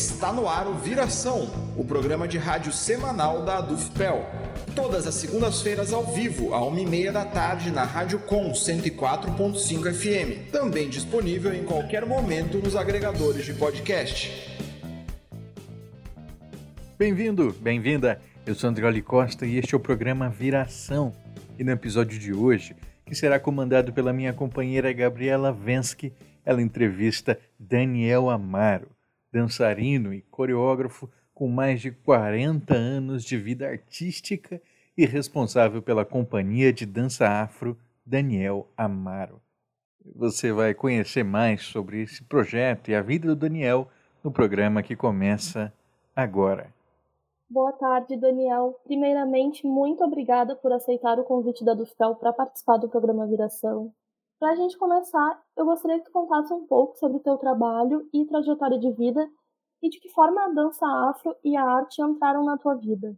Está no ar o Viração, o programa de rádio semanal da Adufpel. Todas as segundas-feiras ao vivo, à uma e meia da tarde, na Rádio Com 104.5 FM. Também disponível em qualquer momento nos agregadores de podcast. Bem-vindo, bem-vinda. Eu sou Andrioli Costa e este é o programa Viração. E no episódio de hoje, que será comandado pela minha companheira Gabriela Vensky, ela entrevista Daniel Amaro, dançarino e coreógrafo com mais de 40 anos de vida artística e responsável pela companhia de dança afro Daniel Amaro. Você vai conhecer mais sobre esse projeto e a vida do Daniel no programa que começa agora. Boa tarde, Daniel. Primeiramente, muito obrigada por aceitar o convite da Dufel para participar do programa Viração. Para a gente começar, eu gostaria que tu contasse um pouco sobre o teu trabalho e trajetória de vida e de que forma a dança afro e a arte entraram na tua vida.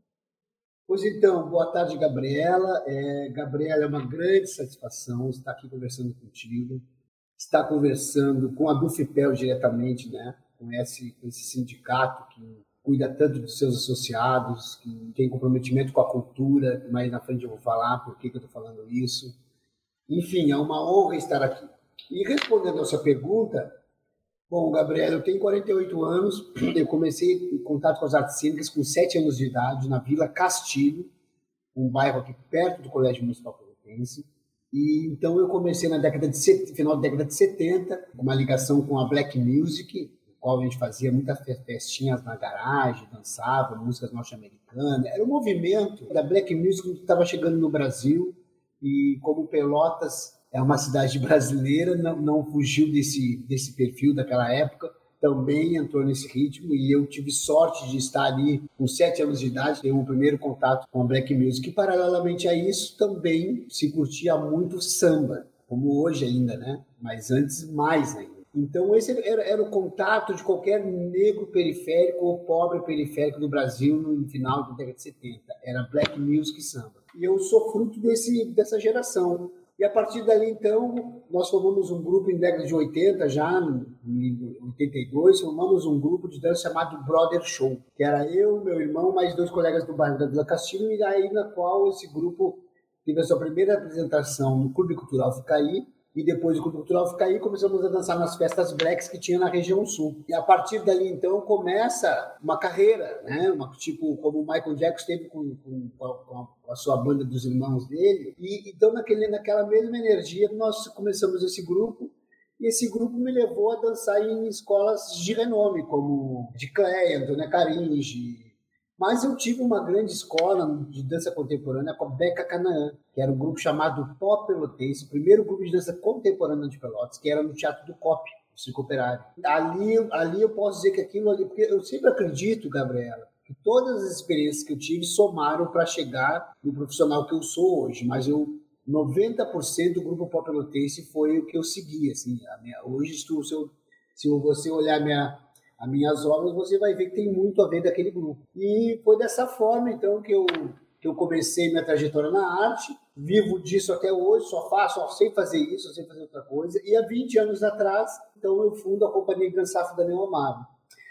Pois então, boa tarde, Gabriela. É, Gabriela, é uma grande satisfação estar aqui conversando contigo, estar conversando com a Dufipel diretamente, né? com esse, esse sindicato que cuida tanto dos seus associados, que tem comprometimento com a cultura, mais na frente eu vou falar por que, que eu estou falando isso. Enfim, é uma honra estar aqui. E respondendo a sua pergunta, bom, Gabriela, eu tenho 48 anos, eu comecei em contato com as artes cênicas com 7 anos de idade, na Vila Castilho, um bairro aqui perto do Colégio Municipal Pelotense. E então eu comecei na década de final da década de 70, uma ligação com a Black Music, no qual a gente fazia muitas festinhas na garagem, dançava músicas norte-americanas. Era um movimento da Black Music que estava chegando no Brasil e como Pelotas é uma cidade brasileira, não, não fugiu desse, desse perfil daquela época, também entrou nesse ritmo e eu tive sorte de estar ali com sete anos de idade, ter um primeiro contato com a black music e paralelamente a isso também se curtia muito samba, como hoje ainda, né? Mas antes mais ainda. Então esse era, era o contato de qualquer negro periférico ou pobre periférico do Brasil no final da década de 70. Era black music e samba. E eu sou fruto desse, dessa geração. E a partir dali, então, nós formamos um grupo em década de 80, já em 82, formamos um grupo de dança chamado Brother Show, que era eu, meu irmão, mais dois colegas do bairro da Vila Castilho, e aí na qual esse grupo teve a sua primeira apresentação no Clube Cultural Ficaí, e depois do Clube Cultural Ficaí, começamos a dançar nas festas blacks que tinha na região sul. E a partir dali, então, começa uma carreira, né? Uma, tipo, como o Michael Jackson teve com, com, com, a, sua banda dos irmãos dele. E então, naquele, naquela mesma energia, nós começamos esse grupo. E esse grupo me levou a dançar em escolas de renome, como de Cleia, Antônia Caringe, mas eu tive uma grande escola de dança contemporânea com Beca Canaã, que era um grupo chamado Pop Pelotense, o primeiro grupo de dança contemporânea de Pelotas, que era no Teatro do COP, o Circo Operário. Ali, ali eu posso dizer que aquilo ali, porque eu sempre acredito, Gabriela, que todas as experiências que eu tive somaram para chegar no profissional que eu sou hoje, mas eu 90% do grupo Pop Pelotense foi o que eu segui, assim, minha, hoje se, eu, se você olhar minha as minhas obras, você vai ver que tem muito a ver daquele grupo. E foi dessa forma, então, que eu, que eu comecei minha trajetória na arte, vivo disso até hoje, só faço, só sei fazer isso, só sei fazer outra coisa. E há 20 anos atrás, então, eu fundo a Companhia de Dançafo Daniel Amaro.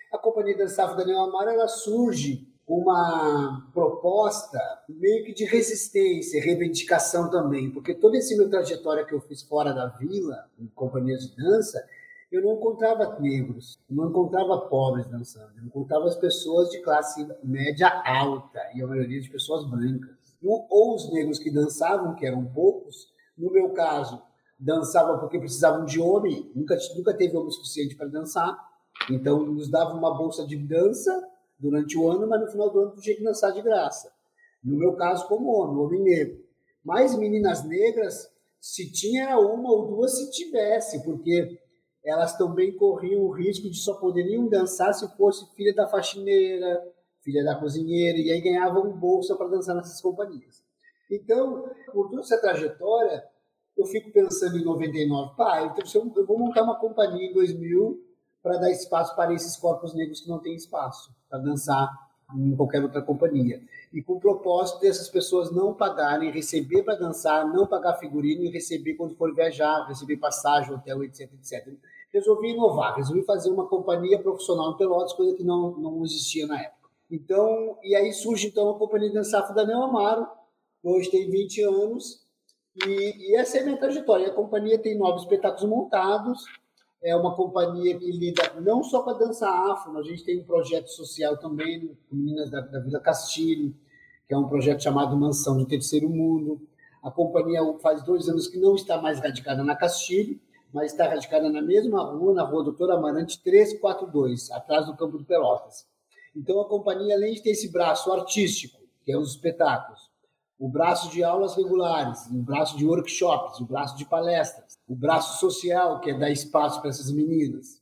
A Companhia de Dançafo Daniel Amaro, ela surge uma proposta meio que de resistência, reivindicação também, porque toda essa minha trajetória que eu fiz fora da vila, em companhias de dança, eu não encontrava negros, eu não encontrava pobres dançando, eu encontrava as pessoas de classe média alta e a maioria de pessoas brancas. Ou os negros que dançavam, que eram poucos, no meu caso, dançavam porque precisavam de homem, nunca, nunca teve homem suficiente para dançar, então nos dava uma bolsa de dança durante o ano, mas no final do ano que dançar de graça. No meu caso, como homem, homem negro. Mais meninas negras, se tinha uma ou duas, se tivesse, porque elas também corriam o risco de só poderiam dançar se fosse filha da faxineira, filha da cozinheira, e aí ganhavam bolsa para dançar nessas companhias. Então, por toda essa trajetória, eu fico pensando em 99, pá, então eu vou montar uma companhia em 2000 para dar espaço para esses corpos negros que não têm espaço, para dançar em qualquer outra companhia. E com o propósito dessas pessoas não pagarem, receber para dançar, não pagar figurino e receber quando for viajar, receber passagem, hotel, etc, etc. Resolvi inovar, resolvi fazer uma companhia profissional em Pelotas, coisa que não, não existia na época. Então, e aí surge então a companhia de dançar da Neo Amaro, hoje tem 20 anos, e, e essa é a minha trajetória. A companhia tem nove espetáculos montados, é uma companhia que lida não só com a dança afro, a gente tem um projeto social também com meninas da, da Vila Castilho, que é um projeto chamado Mansão do Terceiro Mundo. A companhia faz dois anos que não está mais radicada na Castilho, mas está radicada na mesma rua, na rua Doutor Amarante 342, atrás do Campo do Pelotas. Então a companhia, além de ter esse braço artístico, que é os espetáculos, o braço de aulas regulares, o braço de workshops, o braço de palestras, o braço social, que é dar espaço para essas meninas.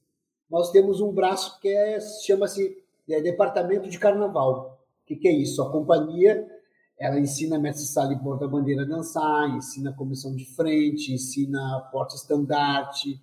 Nós temos um braço que é, chama-se é, Departamento de Carnaval. O que, que, é isso? A companhia ela ensina mestre sala e porta-bandeira a dançar, ensina comissão de frente, ensina porta-estandarte,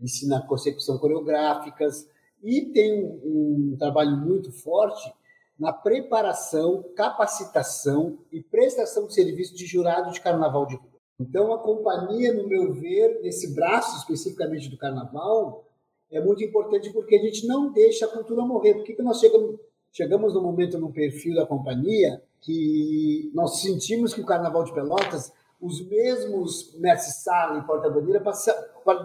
ensina consecução coreográficas e tem um, um trabalho muito forte na preparação, capacitação e prestação de serviço de jurado de carnaval de rua. Então, a companhia, no meu ver, nesse braço especificamente do carnaval, é muito importante porque a gente não deixa a cultura morrer. Por que, nós chegamos, chegamos no momento no perfil da companhia que nós sentimos que o carnaval de Pelotas, os mesmos mestre sala e porta-bandeira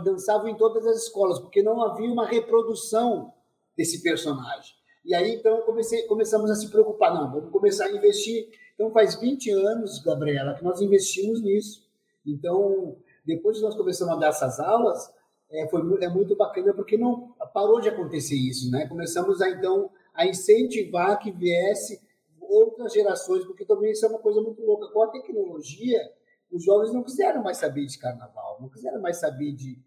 dançavam em todas as escolas, porque não havia uma reprodução desse personagem. E aí, então, comecei, começamos a se preocupar. Não, vamos começar a investir. Então, faz 20 anos, Gabriela, que nós investimos nisso. Então, depois que nós começamos a dar essas aulas, é, foi, é muito bacana, porque não parou de acontecer isso, né? Começamos, a, então, a incentivar que viesse outras gerações, porque também isso é uma coisa muito louca. Com a tecnologia, os jovens não quiseram mais saber de carnaval, não quiseram mais saber de,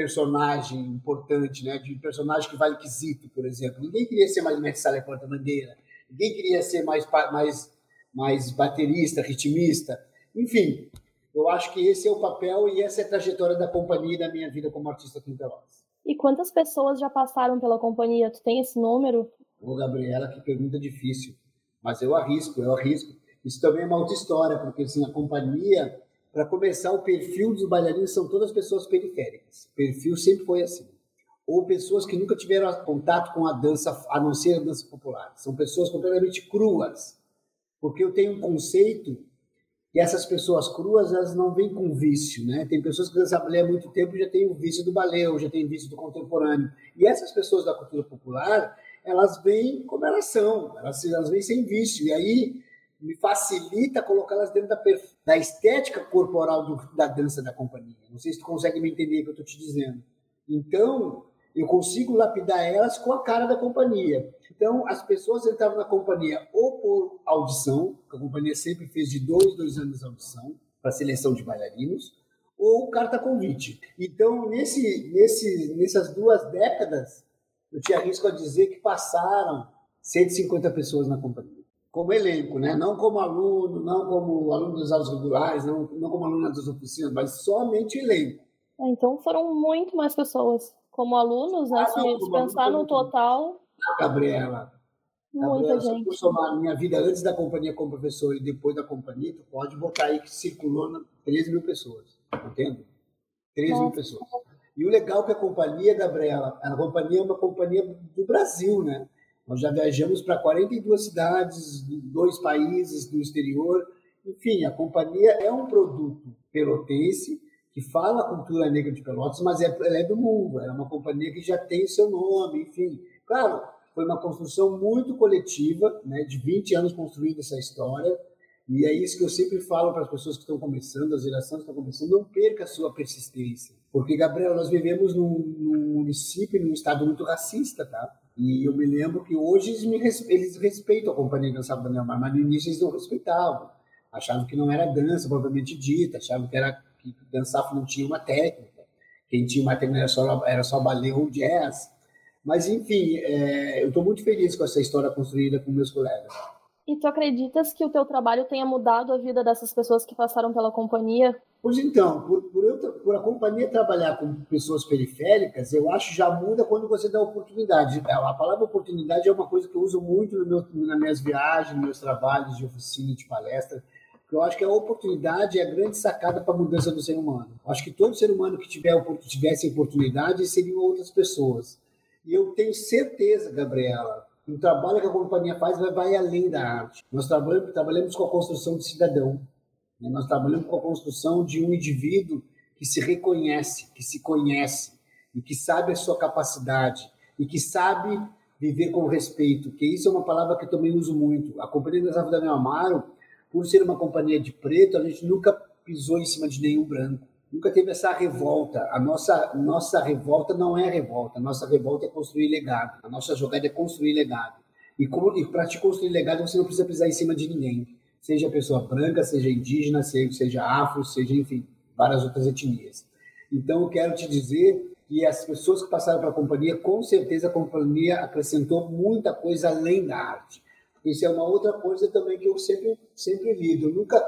personagem importante, né? de personagem que vale quesito, por exemplo. Ninguém queria ser mais mestre sala porta-bandeira, ninguém queria ser mais, mais, mais baterista, ritmista. Enfim, eu acho que esse é o papel e essa é a trajetória da companhia e da minha vida como artista aqui em Pelotas. E quantas pessoas já passaram pela companhia? Tu tem esse número? Ô, Gabriela, que pergunta difícil. Mas eu arrisco, eu arrisco. Isso também é uma outra história, porque assim, a companhia para começar, o perfil dos bailarinos são todas pessoas periféricas. O perfil sempre foi assim. Ou pessoas que nunca tiveram contato com a dança, a não ser a dança popular. São pessoas completamente cruas. Porque eu tenho um conceito que essas pessoas cruas, elas não vêm com vício, né? Tem pessoas que dançam balé há muito tempo e já têm o vício do balé, ou já têm o vício do contemporâneo. E essas pessoas da cultura popular, elas vêm como elas são, elas, elas vêm sem vício. E aí me facilita colocá-las dentro da, da, estética corporal do, da dança da companhia. Não sei se tu consegue me entender o que eu estou te dizendo. Então, eu consigo lapidar elas com a cara da companhia. Então, as pessoas entravam na companhia ou por audição, que a companhia sempre fez de dois, dois anos de audição, para seleção de bailarinos, ou carta convite. Então, nesse, nesse, nessas duas décadas, eu te arrisco a dizer que passaram 150 pessoas na companhia como elenco, né? não como aluno, não como aluno dos aulas regulares, não, não como aluno das oficinas, mas somente elenco. É, então foram muito mais pessoas como alunos, né? Ah, não, se pensar no total. Gabriela, Muita Gabriela, gente. Se eu somar minha vida antes da companhia como professor e depois da companhia, tu pode botar aí que circulou 13 mil pessoas, entende? 13 Nossa. mil pessoas. E o legal é que a companhia, Gabriela, a companhia é uma companhia do Brasil, né? Nós já viajamos para 42 cidades, dois países do exterior. Enfim, a companhia é um produto pelotense que fala a cultura negra de Pelotas, mas é, ela é do mundo. É uma companhia que já tem seu nome, enfim. Claro, foi uma construção muito coletiva, né, de 20 anos construindo essa história. E é isso que eu sempre falo para as pessoas que estão começando, as gerações que estão começando, não perca a sua persistência. Porque, Gabriel, nós vivemos num, num município, num estado muito racista, tá? E eu me lembro que hoje eles, eles respeitam a companhia Dança Daniel Mar, mas no início eles não respeitavam. Achavam que não era dança propriamente dita, achavam que, era, que dançar não tinha uma técnica. Quem tinha uma técnica era só, era só ballet ou jazz. Mas, enfim, é, eu estou muito feliz com essa história construída com meus colegas. E tu acreditas que o teu trabalho tenha mudado a vida dessas pessoas que passaram pela companhia? Pois então, por, por, eu, por, a companhia trabalhar com pessoas periféricas, eu acho já muda quando você dá oportunidade. A palavra oportunidade é uma coisa que eu uso muito no meu, nas minhas viagens, nos meus trabalhos de oficina, de palestra, porque eu acho que a oportunidade é a grande sacada para a mudança do ser humano. Acho que todo ser humano que tiver, tivesse oportunidade seriam outras pessoas. E eu tenho certeza, Gabriela, que o trabalho que a companhia faz vai, vai além da arte. Nós trabalhamos, trabalhamos com a construção de cidadão? Nós trabalhamos com a construção de um indivíduo que se reconhece, que se conhece e que sabe a sua capacidade e que sabe viver com respeito, que isso é uma palavra que eu também uso muito. A Companhia das Aves da Meu Amaro, por ser uma companhia de preto, a gente nunca pisou em cima de nenhum branco. Nunca teve essa revolta. A nossa, nossa revolta não é revolta. A nossa revolta é construir legado. A nossa jogada é construir legado. E, e para te construir legado, você não precisa pisar em cima de ninguém seja pessoa branca, seja indígena, seja afro, seja, enfim, várias outras etnias. Então, eu quero te dizer que as pessoas que passaram pela companhia, com certeza a companhia acrescentou muita coisa além da arte. Isso é uma outra coisa também que eu sempre, sempre lido. Eu nunca.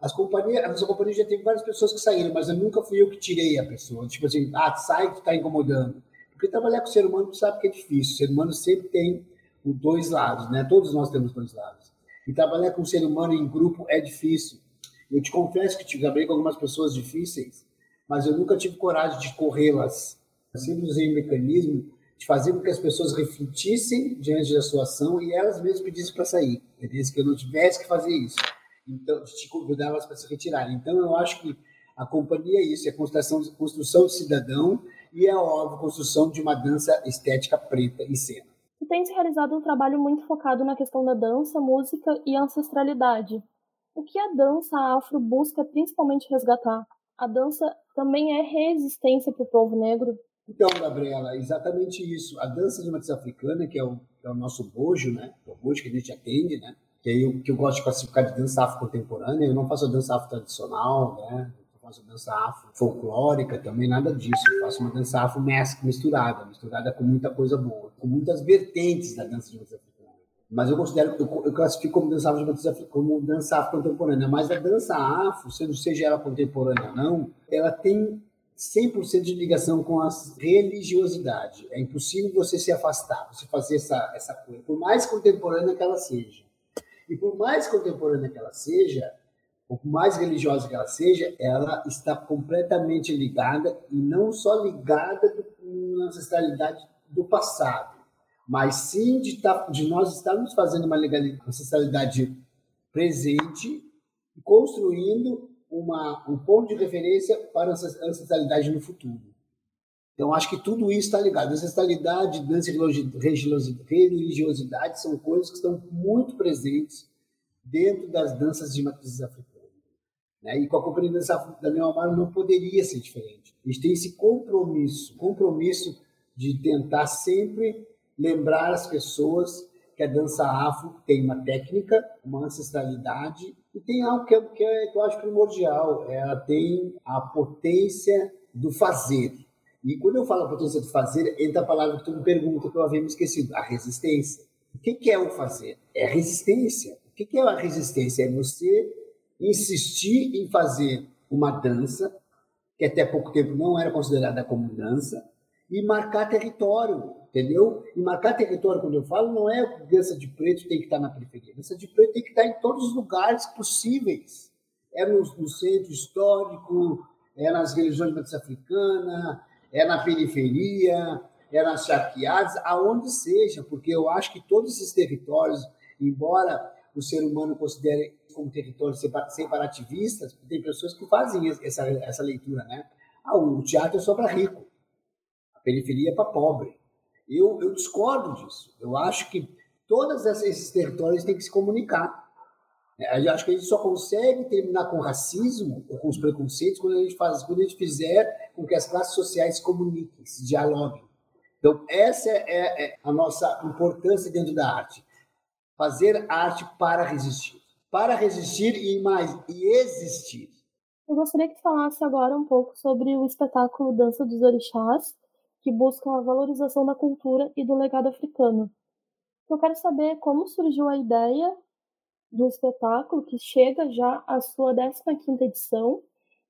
As companhias, a nossa companhia já teve várias pessoas que saíram, mas eu nunca fui eu que tirei a pessoa. Tipo assim, ah, sai que está incomodando. Porque trabalhar com o ser humano, sabe que é difícil. O ser humano sempre tem os dois lados, né? Todos nós temos dois lados. E trabalhar com o ser humano em grupo é difícil. Eu te confesso que trabalhei com algumas pessoas difíceis, mas eu nunca tive coragem de corrê-las. Eu sempre usei um mecanismo de fazer com que as pessoas refletissem diante da sua ação e elas mesmas pedissem para sair. Pedissem que eu não tivesse que fazer isso. Então, de te convidar elas para se retirarem. Então, eu acho que a companhia é isso, é construção, construção de cidadão e é, óbvio, construção de uma dança estética preta em cena e tem se realizado um trabalho muito focado na questão da dança, música e ancestralidade. O que a dança afro busca principalmente resgatar? A dança também é resistência para o povo negro? Então, Gabriela, exatamente isso. A dança de matriz africana, que é o, é o nosso bojo, né? É o bojo que a gente atende, né? Que, é eu, que eu gosto de classificar de dança afro-contemporânea. Eu não faço dança afro-tradicional, né? Faço dança afro folclórica também, nada disso. Eu faço uma dança afro misturada, misturada com muita coisa boa, com muitas vertentes da dança de matriz africana. Mas eu considero, eu, eu classifico como dança afro de como dança afro contemporânea. Mas a dança afro, sendo seja ela contemporânea ou não, ela tem 100% de ligação com a religiosidade. É impossível você se afastar, você fazer essa, essa coisa, por mais contemporânea que ela seja. E por mais contemporânea que ela seja, por mais religiosa que ela seja, ela está completamente ligada, e não só ligada na ancestralidade do passado, mas sim de, tá, de nós estarmos fazendo uma ancestralidade presente e construindo uma, um ponto de referência para a ancestralidade no futuro. Então, acho que tudo isso está ligado. Ancestralidade, dança religiosidade são coisas que estão muito presentes dentro das danças de matrizes africanas. Né? E com a Companhia da Daniel Amaro não poderia ser diferente. A gente tem esse compromisso, compromisso de tentar sempre lembrar as pessoas que a dança afro tem uma técnica, uma ancestralidade e tem algo que, é, que, é, que eu acho primordial. Ela tem a potência do fazer. E quando eu falo a potência do fazer, entra a palavra que tu me pergunta, que eu havia me esquecido, a resistência. O que é o fazer? É resistência. O que é a resistência? É você insistir em fazer uma dança, que até pouco tempo não era considerada como dança, e marcar território, entendeu? E marcar território, quando eu falo, não é dança de preto tem que estar na periferia. Dança de preto tem que estar em todos os lugares possíveis. É no, no centro histórico, é nas religiões de matriz africana, é na periferia, é nas charqueadas, aonde seja, porque eu acho que todos esses territórios, embora o ser humano considere como território separatista, tem pessoas que fazem essa, essa leitura, né? Ah, o teatro é só para rico, a periferia é para pobre. Eu, eu discordo disso. Eu acho que todos esses territórios têm que se comunicar. É, eu acho que a gente só consegue terminar com o racismo ou com os preconceitos quando a gente faz, quando a gente fizer com que as classes sociais se comuniquem, se dialoguem. Então essa é, é a nossa importância dentro da arte fazer arte para resistir. Para resistir e mais, e existir. Eu gostaria que falasse agora um pouco sobre o espetáculo Dança dos Orixás, que busca a valorização da cultura e do legado africano. Eu quero saber como surgiu a ideia do espetáculo, que chega já à sua 15ª edição,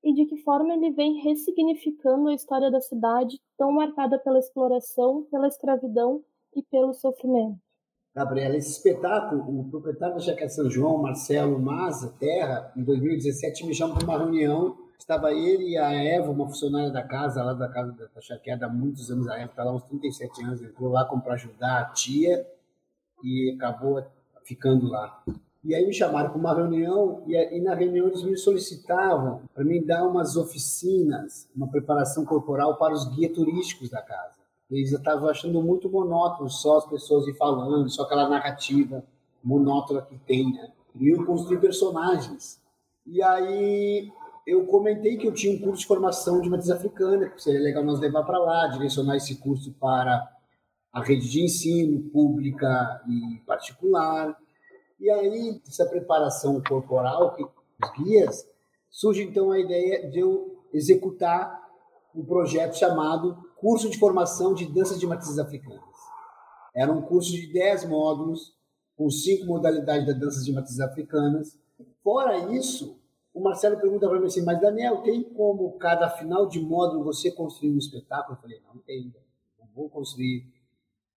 e de que forma ele vem ressignificando a história da cidade, tão marcada pela exploração, pela escravidão e pelo sofrimento. Gabriela, esse espetáculo, o proprietário da Chácara São João, Marcelo Maza Terra, em 2017 me chamou para uma reunião. Estava ele e a Eva, uma funcionária da casa, lá da casa da Chaqueada há muitos anos. A Eva está lá uns 37 anos, entrou lá para ajudar a tia e acabou ficando lá. E aí me chamaram para uma reunião e, e, na reunião eles me solicitavam para me dar umas oficinas, uma preparação corporal para os guias turísticos da casa. Eles estavam achando muito monótono só as pessoas ir falando, só aquela narrativa monótona que tem, né? Queriam construir personagens. E aí eu comentei que eu tinha um curso de formação de matriz africana, que seria legal nós levar para lá, direcionar esse curso para a rede de ensino pública e particular. E aí, essa preparação corporal, que, os guias, surge então a ideia de eu executar um projeto chamado Curso de Formação de Danças de Matrizes Africanas. Era um curso de 10 módulos, com cinco modalidades das danças de matrizes africanas. Fora isso, o Marcelo pergunta para mim assim, mas Daniel, tem como cada final de módulo você construir um espetáculo? Eu falei, não, não tem. Não vou construir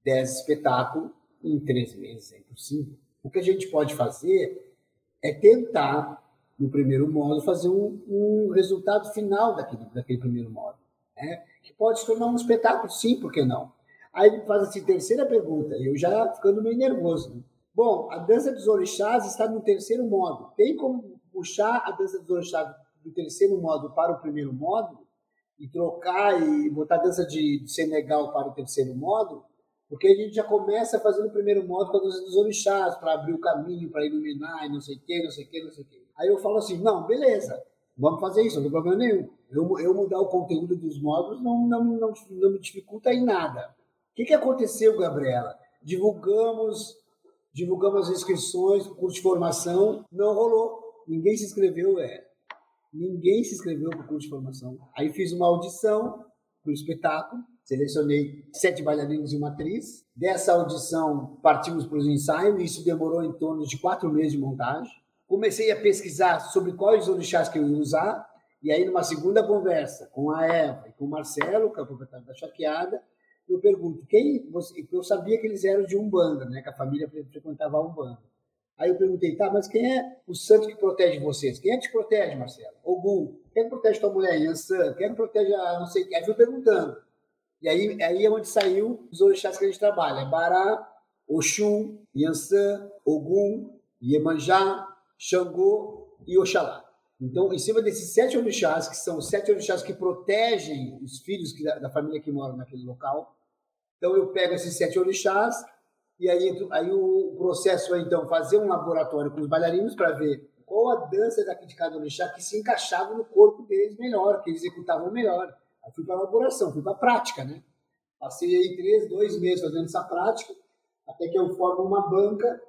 10 espetáculos em três meses, é impossível. O que a gente pode fazer é tentar, no primeiro módulo, fazer um, um resultado final daquele, daquele primeiro módulo. Né? Que pode se tornar um espetáculo, sim, por que não? Aí ele faz assim, terceira pergunta, eu já ficando meio nervoso. Né? Bom, a dança dos orixás está no terceiro módulo. Tem como puxar a dança dos orixás do terceiro módulo para o primeiro módulo? E trocar e botar a dança de Senegal para o terceiro módulo? Porque a gente já começa fazendo o primeiro módulo com a dança dos orixás, para abrir o caminho, para iluminar, e não sei o quê, não sei o quê, não sei o quê. Aí eu falo assim, não, beleza, vamos fazer isso, não tem problema nenhum. Eu, eu mudar o conteúdo dos módulos não, não, não, não me dificulta em nada. O que, que aconteceu, Gabriela? Divulgamos, divulgamos as inscrições, curso de formação, não rolou. Ninguém se inscreveu, é. Ninguém se inscreveu para o curso de formação. Aí fiz uma audição para o espetáculo, Selecionei sete bailarinos e uma atriz. Dessa audição, partimos para os ensaios. Isso demorou em torno de quatro meses de montagem. Comecei a pesquisar sobre quais orixás que eu ia usar. E aí, numa segunda conversa com a Eva e com o Marcelo, que é o proprietário da Chaqueada, eu pergunto, quem você... Eu sabia que eles eram de Umbanda, né? que a família frequentava a Umbanda. Aí eu perguntei, tá, mas quem é o santo que protege vocês? Quem é que te protege, Marcelo? Ogum. Quem é que protege tua mulher, Yansan? Quem é que protege a não sei o que? Aí fui perguntando. E aí, aí é onde saiu os orixás que a gente trabalha. É Bará, Oxum, Yansan, Ogum, Iemanjá, Xangô e Oxalá. Então, em cima desses sete orixás, que são os sete orixás que protegem os filhos que, da, da, família que moram naquele local, então eu pego esses sete orixás e aí, aí o processo é, então, fazer um laboratório com os bailarinos para ver qual a dança daqui de cada orixá que se encaixava no corpo deles melhor, que eles executavam melhor. Aí fui para a elaboração, fui para a prática, né? Passei aí três, dois meses fazendo essa prática, até que eu formo uma banca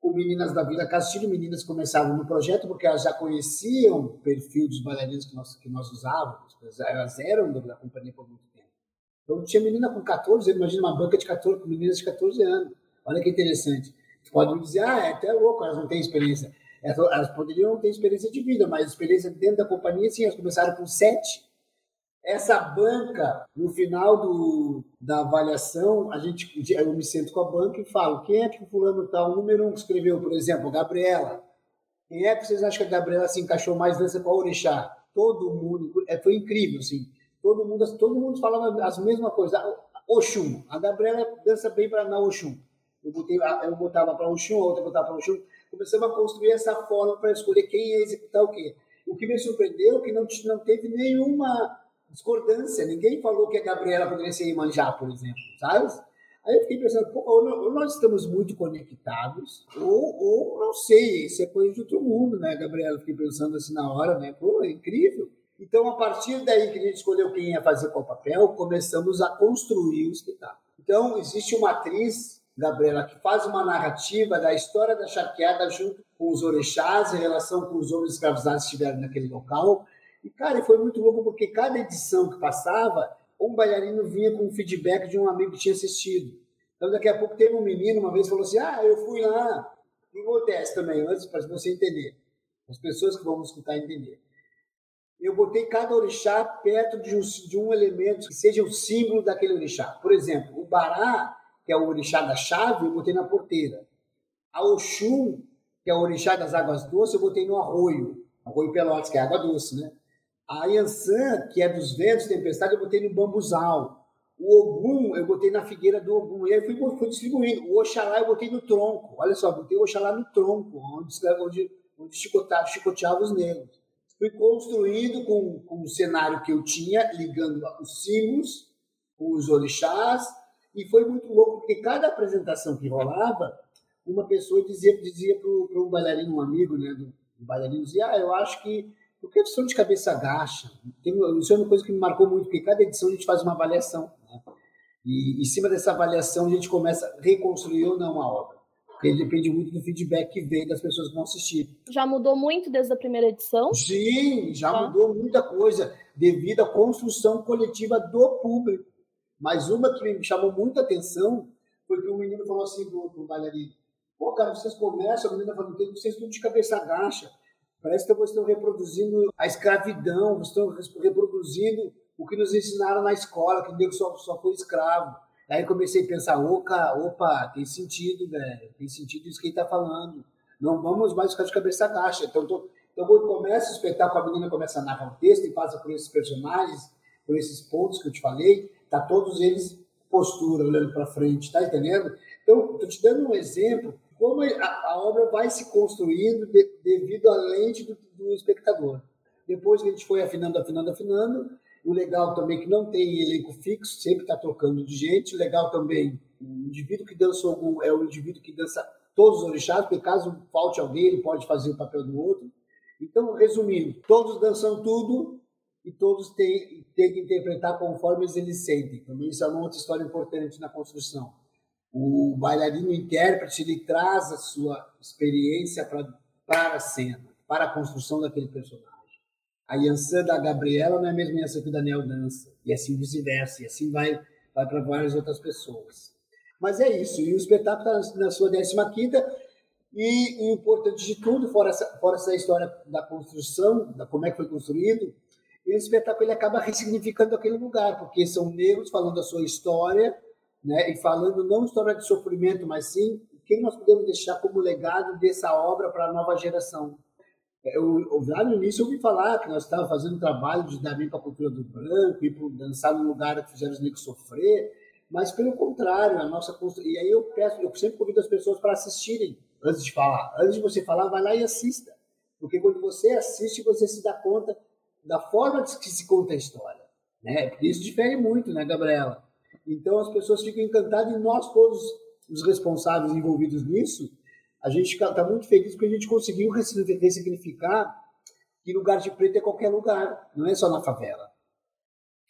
com meninas da Vila Castilho, meninas começavam no projeto porque elas já conheciam o perfil dos bailarinos que nós, que nós usávamos, elas eram da companhia por muito tempo. Então tinha menina com 14 anos, imagina uma banca de 14, com meninas de 14 anos. Olha que interessante. Você pode me dizer, ah, é até louco, elas não têm experiência. Elas poderiam não ter experiência de vida, mas experiência dentro da companhia, sim, elas começaram com 7 essa banca, no final do, da avaliação, a gente, eu me sento com a banca e falo: quem é que o fulano tal, número um escreveu, por exemplo, Gabriela? Quem é que vocês acham que a Gabriela se encaixou mais dança com a Orixá? Todo mundo, é, foi incrível, assim. Todo mundo, todo mundo falava as mesmas coisas. Oxum, a Gabriela dança bem para na Oxum. Eu, botei, eu botava para Oxum, a outra botava para Oxum. Começamos a construir essa forma para escolher quem ia executar o quê. O que me surpreendeu é que não, não teve nenhuma discordância. Ninguém falou que a Gabriela poderia ser Imanjá, por exemplo, sabe? Aí eu fiquei pensando, ou nós estamos muito conectados, ou, ou não sei, isso é coisa de outro mundo, né, Gabriela? Fiquei pensando assim na hora, né? Pô, é incrível. Então, a partir daí que a gente escolheu quem ia fazer qual papel, começamos a construir o espetáculo. Então, existe uma atriz, Gabriela, que faz uma narrativa da história da charqueada junto com os orixás, em relação com os homens escravizados que estiveram naquele local, e, cara, foi muito louco porque cada edição que passava, um bailarino vinha com um feedback de um amigo que tinha assistido. Então, daqui a pouco teve um menino, uma vez, falou assim: Ah, eu fui lá. O que acontece também, antes para você entender, as pessoas que vão escutar entender. eu botei cada orixá perto de um, de um elemento que seja o símbolo daquele orixá. Por exemplo, o Bará, que é o orixá da chave, eu botei na porteira. A Oxum, que é o orixá das águas doces, eu botei no arroio. Arroio Pelotas, que é água doce, né? A Yansan, que é dos ventos, tempestade, eu botei no bambuzal. O Ogum, eu botei na figueira do Ogum. E aí fui, fui distribuindo. O Oxalá, eu botei no tronco. Olha só, botei o Oxalá no tronco, onde, onde, onde chicoteava, chicoteava os negros fui construindo com, com o cenário que eu tinha, ligando os símbolos, os orixás, e foi muito louco, porque cada apresentação que rolava, uma pessoa dizia, dizia para um bailarino, um amigo né, do, do bailarino, dizia, ah, eu acho que por que edição de cabeça agacha? Tem, isso é uma coisa que me marcou muito, porque cada edição a gente faz uma avaliação. Né? E em cima dessa avaliação a gente começa a reconstruir ou não a obra. Porque depende muito do feedback que vem das pessoas que vão assistir. Já mudou muito desde a primeira edição? Sim, já tá. mudou muita coisa devido à construção coletiva do público. Mas uma que me chamou muita atenção foi que um menino falou assim pro, pro bailarino: Pô, cara, vocês começam, a menina falou, vocês estão de cabeça agacha. Parece que vocês estão reproduzindo a escravidão, vocês estão reproduzindo o que nos ensinaram na escola, que o só, só foi escravo. Aí comecei a pensar, opa, opa, tem sentido, velho, tem sentido isso que ele está falando. Não vamos mais ficar de cabeça baixa. Então, tô, então quando começa o espetáculo, a menina começa a narrar um texto e passa por esses personagens, por esses pontos que eu te falei, tá todos eles postura, olhando para frente, tá entendendo? Então, estou te dando um exemplo como a, a obra vai se construindo de, devido à lente do, do espectador. Depois que a gente foi afinando, afinando, afinando, o legal também é que não tem elenco fixo, sempre está trocando de gente. O legal também, o indivíduo que dança algum é o indivíduo que dança todos os orixás, porque caso falte alguém, ele pode fazer o papel do outro. Então, resumindo, todos dançam tudo e todos têm, têm que interpretar conforme eles sentem. Também isso é uma outra história importante na construção. O bailarino intérprete ele traz a sua experiência pra, para a cena, para a construção daquele personagem a Yansan da Gabriela não é a mesma Yansan que o Daniel dança, e assim vice-versa, e assim vai, vai para várias outras pessoas. Mas é isso, e o espetáculo está na sua 15 e, e importante de tudo, fora essa, fora essa história da construção, da como é que foi construído, o espetáculo ele acaba ressignificando aquele lugar, porque são negros falando a sua história, né, e falando não história de sofrimento, mas sim quem nós podemos deixar como legado dessa obra para a nova geração. Eu, lá no início eu ouvi falar que nós estávamos fazendo um trabalho de dar bem para a cultura do branco, ir para dançar num lugar que fizeram os negros sofrer, mas pelo contrário, a nossa E aí eu peço, eu sempre convido as pessoas para assistirem antes de falar. Antes de você falar, vai lá e assista. Porque quando você assiste, você se dá conta da forma que se conta a história. Né? Isso difere muito, né, Gabriela? Então as pessoas ficam encantadas e nós todos os responsáveis envolvidos nisso a gente está muito feliz porque a gente conseguiu ressignificar que lugar de preto é qualquer lugar, não é só na favela,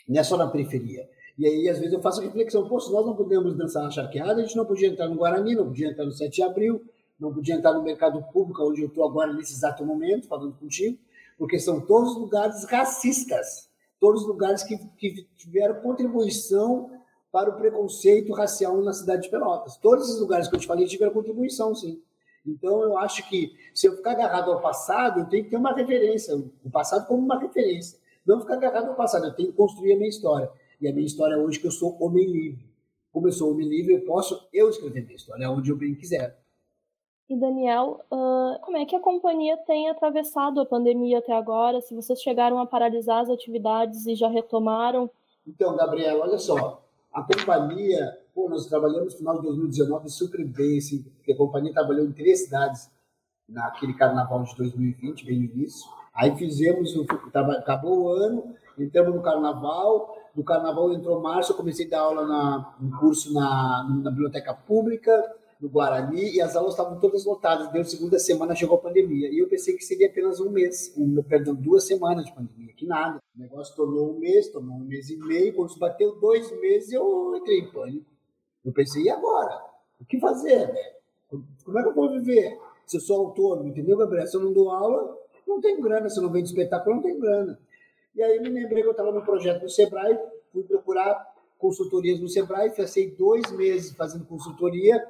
não é só na periferia. E aí, às vezes, eu faço reflexão: pô, se nós não podemos dançar na charqueada, a gente não podia entrar no Guarani, não podia entrar no 7 de abril, não podia entrar no mercado público, onde eu estou agora nesse exato momento, falando contigo, porque são todos lugares racistas, todos lugares que, que tiveram contribuição para o preconceito racial na cidade de Pelotas. Todos esses lugares que eu te falei tiveram contribuição, sim. Então, eu acho que se eu ficar agarrado ao passado, eu tenho que ter uma referência, o passado como uma referência. Não ficar agarrado ao passado, eu tenho que construir a minha história. E a minha história hoje é que eu sou homem livre. Como eu sou homem livre, eu posso eu escrever minha história, onde eu bem quiser. E Daniel, uh, como é que a companhia tem atravessado a pandemia até agora? Se vocês chegaram a paralisar as atividades e já retomaram? Então, Gabriel, olha só, a companhia Pô, nós trabalhamos no final de 2019 super bem, assim, porque a companhia trabalhou em três cidades naquele carnaval de 2020, bem no início. Aí fizemos, acabou o ano, entramos no carnaval, no carnaval entrou março, eu comecei a dar aula na, um curso na, na biblioteca pública, no Guarani, e as aulas estavam todas lotadas. Deu segunda semana, chegou a pandemia. E eu pensei que seria apenas um mês, um, perdão, duas semanas de pandemia, que nada. O negócio tornou um mês, tornou um mês e meio. Quando bateu dois meses, eu entrei em pânico. Eu pensei, e agora? O que fazer? Né? Como é que eu vou viver? Se eu sou autônomo, entendeu, Gabriel? Se eu não dou aula, não tem grana. Se eu não vendo espetáculo, não tem grana. E aí me lembrei que eu estava no projeto do Sebrae, fui procurar consultorias no Sebrae, passei dois meses fazendo consultoria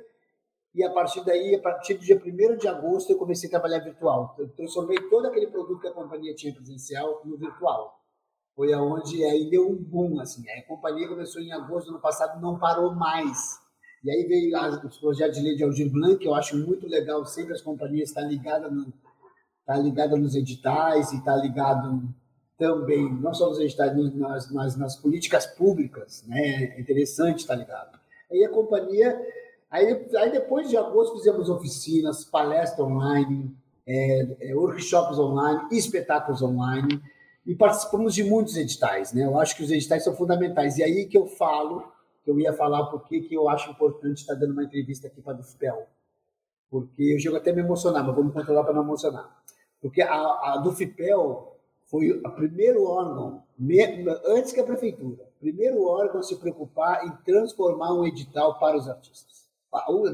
e a partir daí, a partir do dia 1 de agosto, eu comecei a trabalhar virtual. Eu transformei todo aquele produto que a companhia tinha presencial no virtual. Foi aonde aí deu um boom, assim. A companhia começou em agosto do ano passado, não parou mais. E aí veio as, os projetos de lei de Aldir Blanc, que eu acho muito legal, sempre as companhias estão ligadas no, tá ligada nos editais e está ligado também, não só nos editais, nas, nas, nas políticas públicas, né? É interessante estar tá ligado. Aí a companhia Aí, aí depois de agosto fizemos oficinas, palestras online, é, é, workshops online, espetáculos online e participamos de muitos editais, né? Eu acho que os editais são fundamentais. E aí que eu falo, que eu ia falar porque que eu acho importante estar dando uma entrevista aqui para a Dufpel. Porque eu chego até a me emocionar, mas vou me controlar para não emocionar. Porque a, a Dufpel foi o primeiro órgão, antes que a prefeitura, primeiro órgão a se preocupar em transformar um edital para os artistas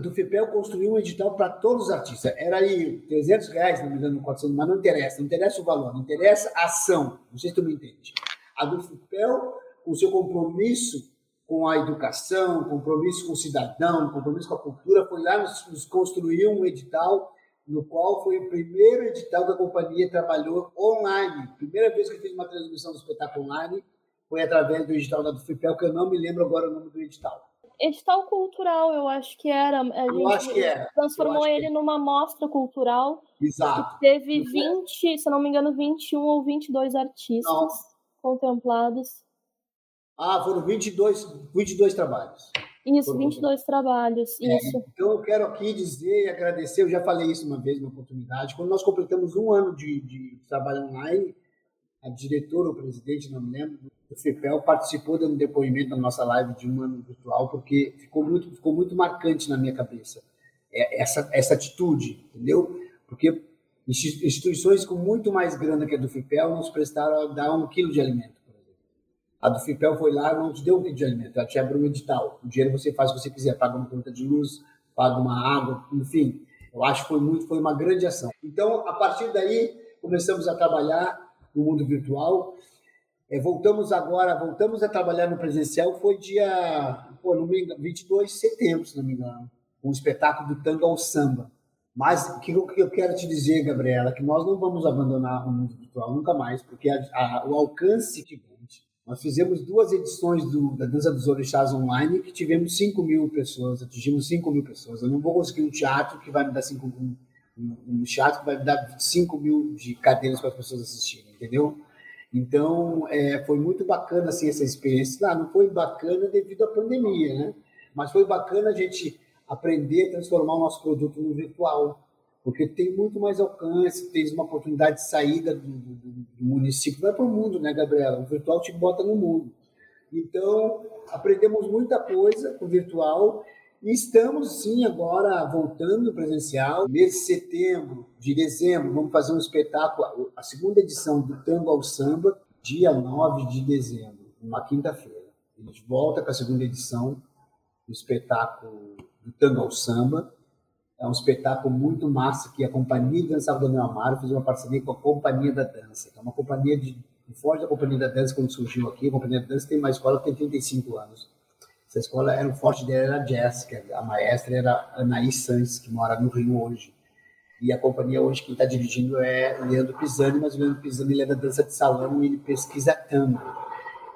do FIPEL construiu um edital para todos os artistas. Era aí 300 reais, não me engano, 400, mas não interessa. Não interessa o valor, não interessa a ação. Não sei se tu me entende. A do FIPEL, com o seu compromisso com a educação, compromisso com o cidadão, compromisso com a cultura, foi lá nos, nos construiu um edital no qual foi o primeiro edital que a companhia trabalhou online. Primeira vez que fiz uma transmissão do espetáculo online foi através do edital da do FIPEL, que eu não me lembro agora o nome do edital edital cultural, eu acho que era. A eu acho que era. Transformou ele numa mostra cultural. Exato. teve 20, se não me engano, 21 ou 22 artistas não. contemplados. Ah, foram 22, 22 trabalhos. Isso, foram 22 trabalhos, é, isso. Então eu quero aqui dizer e agradecer, eu já falei isso uma vez, uma oportunidade, quando nós completamos um ano de, de trabalho online, a diretora ou presidente, não me lembro, do FEPEL participou dando depoimento na nossa live de um ano virtual, porque ficou muito, ficou muito marcante na minha cabeça é, essa, essa atitude, entendeu? Porque instituições com muito mais grana que a do FIPEL nos prestaram a dar um quilo de alimento. A do FIPEL foi lá não te deu um quilo de alimento, ela te abriu um edital. O dinheiro você faz o que você quiser, paga uma conta de luz, paga uma água, enfim. Eu acho que foi muito, foi uma grande ação. Então, a partir daí, começamos a trabalhar no mundo virtual. É, voltamos agora, voltamos a trabalhar no presencial, foi dia, pô, não me engano, 22 de setembro, se não me engano, um espetáculo do tango ao samba. Mas o que eu quero te dizer, Gabriela, que nós não vamos abandonar o mundo virtual nunca mais, porque a, a, o alcance que nós fizemos duas edições do, da Dança dos Orixás online que tivemos 5 mil pessoas, atingimos 5 mil pessoas. Eu não vou conseguir um teatro que vai me dar 5 mil, um teatro que vai me dar 5 mil de cadeiras para as pessoas assistirem, entendeu? Então, é, foi muito bacana assim, essa experiência. Ah, não foi bacana devido à pandemia, né? Mas foi bacana a gente aprender a transformar o nosso produto no virtual, porque tem muito mais alcance, tem uma oportunidade de saída do, do, do município, vai para o mundo, né, Gabriela? O virtual te bota no mundo. Então, aprendemos muita coisa com o virtual estamos, sim, agora voltando presencial. Mês de setembro, de dezembro, vamos fazer um espetáculo, a segunda edição do Tango ao Samba, dia 9 de dezembro, uma quinta-feira. A gente volta com a segunda edição do espetáculo do Tango ao Samba. É um espetáculo muito massa que a Companhia de Dança Daniel Amaro fez uma parceria com a Companhia da Dança, que é uma companhia de, forte da Companhia da Dança quando surgiu aqui. A Companhia da Dança tem uma escola que tem 35 anos essa escola era o forte dela era a Jéssica, a maestra era a Anaís que mora no Rio hoje. E a companhia hoje quem está dirigindo é Leandro Pisani, mas o Leandro Pisani ele é da dança de salão e ele pesquisa tango.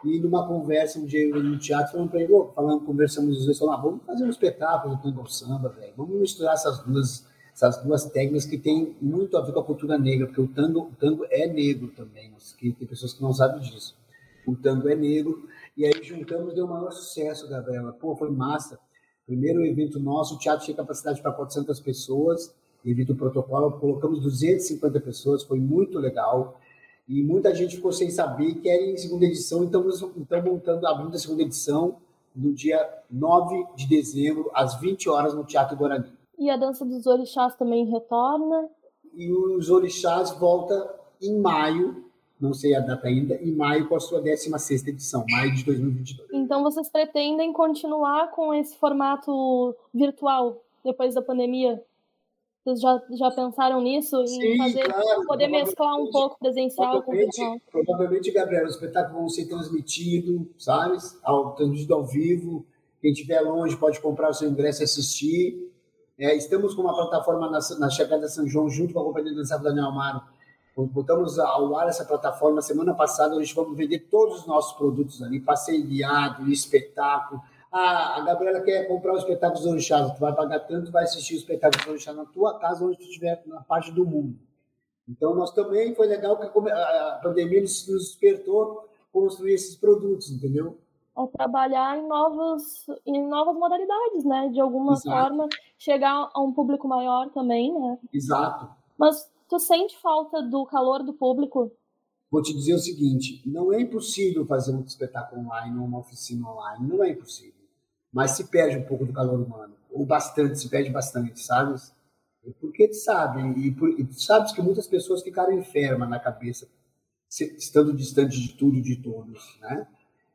E numa conversa um dia eu no teatro falando para ele, oh, falando, conversamos os dois, falando, ah, vamos fazer um espetáculo do tango samba, velho. Vamos misturar essas duas essas duas técnicas que têm muito a ver com a cultura negra, porque o tango, o tango é negro também, que tem pessoas que não sabem disso. O tango é negro e aí juntamos, deu o maior sucesso, Gabriela. Pô, foi massa. Primeiro evento nosso, o teatro tinha capacidade para 400 pessoas, ao protocolo, colocamos 250 pessoas, foi muito legal. E muita gente ficou sem saber que era em segunda edição, então estamos montando, abrindo a segunda edição no dia 9 de dezembro, às 20 horas, no Teatro Guarani. E a dança dos orixás também retorna? E os orixás volta em maio, não sei a data ainda, em maio com a sua 16 edição, maio de 2022. Então vocês pretendem continuar com esse formato virtual depois da pandemia? Vocês já, já pensaram nisso? Sim, fazer, claro, poder mesclar um pouco presencial com virtual? Provavelmente, Gabriel, os espetáculos vão ser transmitidos, sabe? Ao, transmitido ao vivo. Quem estiver longe pode comprar o seu ingresso e assistir. É, estamos com uma plataforma na, na Chegada São João, junto com a Companhia de Dança Daniel Amaro. Botamos ao ar essa plataforma semana passada, a gente vamos vender todos os nossos produtos ali, passeio guiado, espetáculo. Ah, a Gabriela quer comprar o espetáculo dos orixás, tu vai pagar tanto, vai assistir o espetáculo dos orixás na tua casa, onde tu estiver, na parte do mundo. Então, nós também, foi legal que a pandemia nos despertou construir esses produtos, entendeu? a trabalhar em novos em novas modalidades, né? De alguma Exato. forma chegar a um público maior também, né? Exato. Mas tu sente falta do calor do público? Vou te dizer o seguinte: não é impossível fazer um espetáculo online ou uma oficina online, não é impossível. Mas se perde um pouco do calor humano, ou bastante, se perde bastante, sabe? Porque tu sabe, e, por, e tu sabes que muitas pessoas ficaram enfermas na cabeça, estando distante de tudo e de todos, né?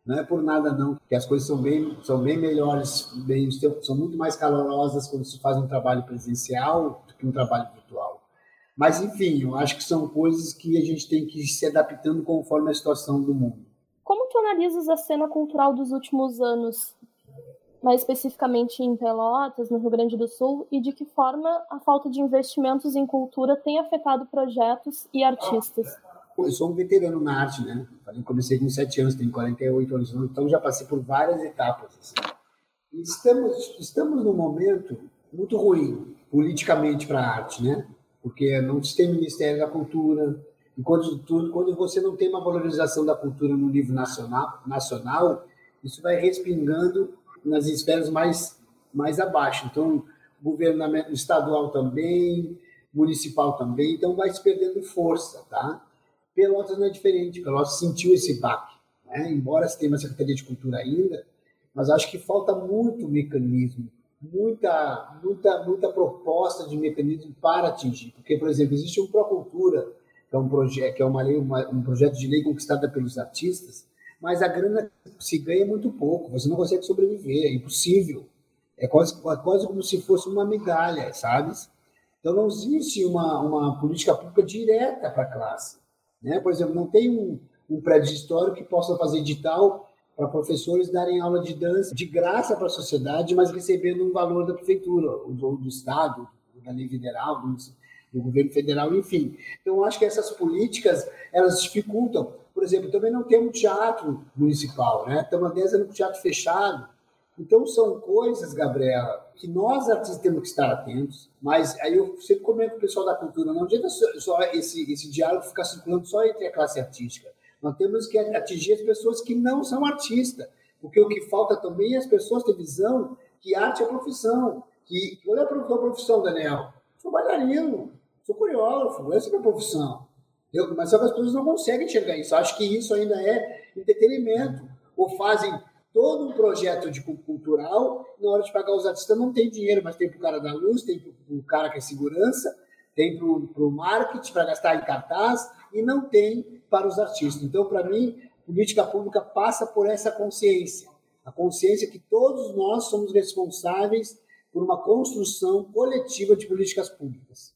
Não é por nada não, que as coisas são bem, são bem melhores, bem, são muito mais calorosas quando se faz um trabalho presencial do que um trabalho virtual. Mas, enfim, eu acho que são coisas que a gente tem que ir se adaptando conforme a situação do mundo. Como tu analisas a cena cultural dos últimos anos, mais especificamente em Pelotas, no Rio Grande do Sul, e de que forma a falta de investimentos em cultura tem afetado projetos e artistas? eu sou um veterano na arte, né? Comecei com 7 anos, tenho 48 anos, então já passei por várias etapas. Assim. Estamos, estamos num momento muito ruim politicamente para a arte, né? Porque não se tem Ministério da Cultura, e quando, quando você não tem uma valorização da cultura no nível nacional, nacional isso vai respingando nas esferas mais, mais abaixo. Então, governamento estadual também, municipal também, então vai se perdendo força, tá? Pelotas não é diferente, Pelotas sentiu esse baque. Né? Embora se tenha uma Secretaria de Cultura ainda, mas acho que falta muito mecanismo, muita, muita, muita proposta de mecanismo para atingir. Porque, por exemplo, existe um Procultura, que é um, projeto, que é uma lei, uma, um projeto de lei conquistado pelos artistas, mas a grana se ganha muito pouco, você não consegue sobreviver, é impossível. É quase, é quase como se fosse uma migalha, sabe? Então não existe uma, uma política pública direta para a classe. Né? Por exemplo, não tem um, um prédio histórico que possa fazer edital para professores darem aula de dança de graça para a sociedade, mas recebendo um valor da prefeitura, ou do Estado, da lei federal, do, governo federal, enfim. Então, acho que essas políticas, elas dificultam. Por exemplo, também não tem um teatro municipal, né? Estamos há 10 anos com teatro fechado. Então, são coisas, Gabriela, que nós artistas temos que estar atentos, mas aí eu sempre comento com o pessoal da cultura, não adianta só esse, esse diálogo ficar circulando só entre a classe artística. Nós temos que atingir as pessoas que não são artistas, porque o que falta também é as pessoas ter visão que arte é profissão. Que, qual é a tua profissão, Daniel? Sou bailarino, sou coreógrafo, essa é a minha profissão. Eu, mas só que as pessoas não conseguem enxergar isso. Acho que isso ainda é entretenimento. Ou fazem todo um projeto de cultural, na hora de pagar os artistas não tem dinheiro, mas tem para o cara da luz, tem para o cara que é segurança, tem para o marketing, para gastar em cartaz, e não tem para os artistas. Então, para mim, política pública passa por essa consciência. A consciência que todos nós somos responsáveis por uma construção coletiva de políticas públicas.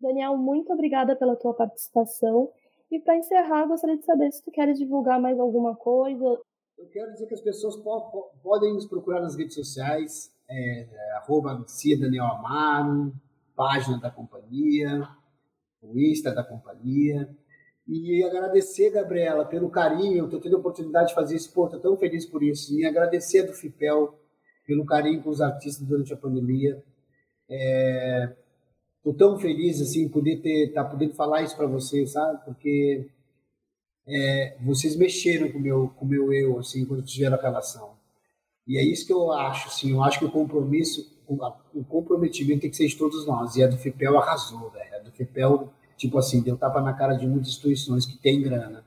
Daniel, muito obrigada pela tua participação. E para encerrar, gostaria de saber se tu queres divulgar mais alguma coisa, eu quero dizer que as pessoas po podem nos procurar nas redes sociais, é, arroba Cia Daniel Amaro, página da companhia, o Insta da companhia. E agradecer, Gabriela, pelo carinho. Eu estou tendo a oportunidade de fazer isso, pô, estou tão feliz por isso. E agradecer do FIPEL pelo carinho com os artistas durante a pandemia. Estou é, tão feliz assim poder estar tá podendo falar isso para vocês, sabe? Porque é, vocês mexeram com o meu, com meu eu, assim, quando tiveram a relação. E é isso que eu acho, assim, eu acho que o compromisso, o comprometimento tem que ser de todos nós. E a do FIPEL arrasou, velho. FIPEL, tipo assim, deu tapa na cara de muitas instituições que tem grana.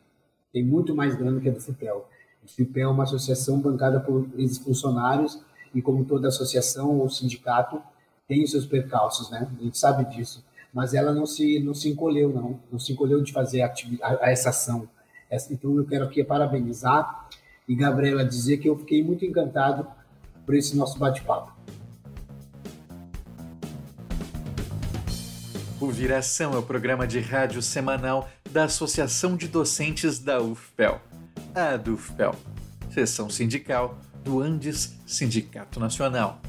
Tem muito mais grana que a do FIPEL. O FIPEL é uma associação bancada por ex-funcionários e como toda associação ou sindicato tem os seus percalços, né? A gente sabe disso. Mas ela não se, não se encolheu, não. Não se encolheu de fazer a, a essa ação então eu quero aqui parabenizar e Gabriela dizer que eu fiquei muito encantado por esse nosso bate-papo. O Viração é o programa de rádio semanal da Associação de Docentes da UFPEL, a DUFPEL, seção sindical do Andes Sindicato Nacional.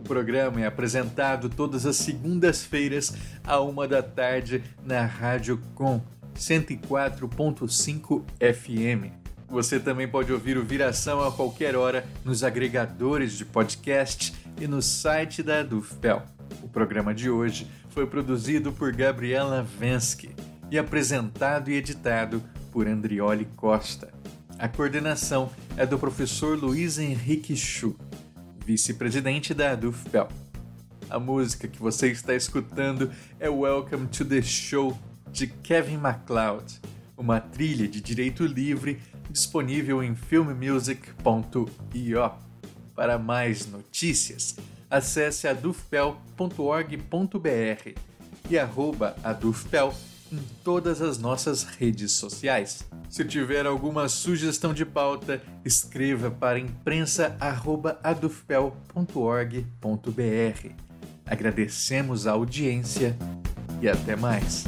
O programa é apresentado todas as segundas-feiras, à uma da tarde, na Rádio Com 104.5 FM. Você também pode ouvir o Viração a qualquer hora nos agregadores de podcast e no site da Dufpel. O programa de hoje foi produzido por Gabriela Vensky e apresentado e editado por Andrioli Costa. A coordenação é do professor Luiz Henrique Chu vice-presidente da Dufpel. A música que você está escutando é Welcome to the Show de Kevin MacLeod, uma trilha de direito livre disponível em filmmusic.io. Para mais notícias, acesse adufpel.org.br e arroba adufpel em todas as nossas redes sociais. Se tiver alguma sugestão de pauta, escreva para imprensa@adufpel.org.br. Agradecemos a audiência e até mais.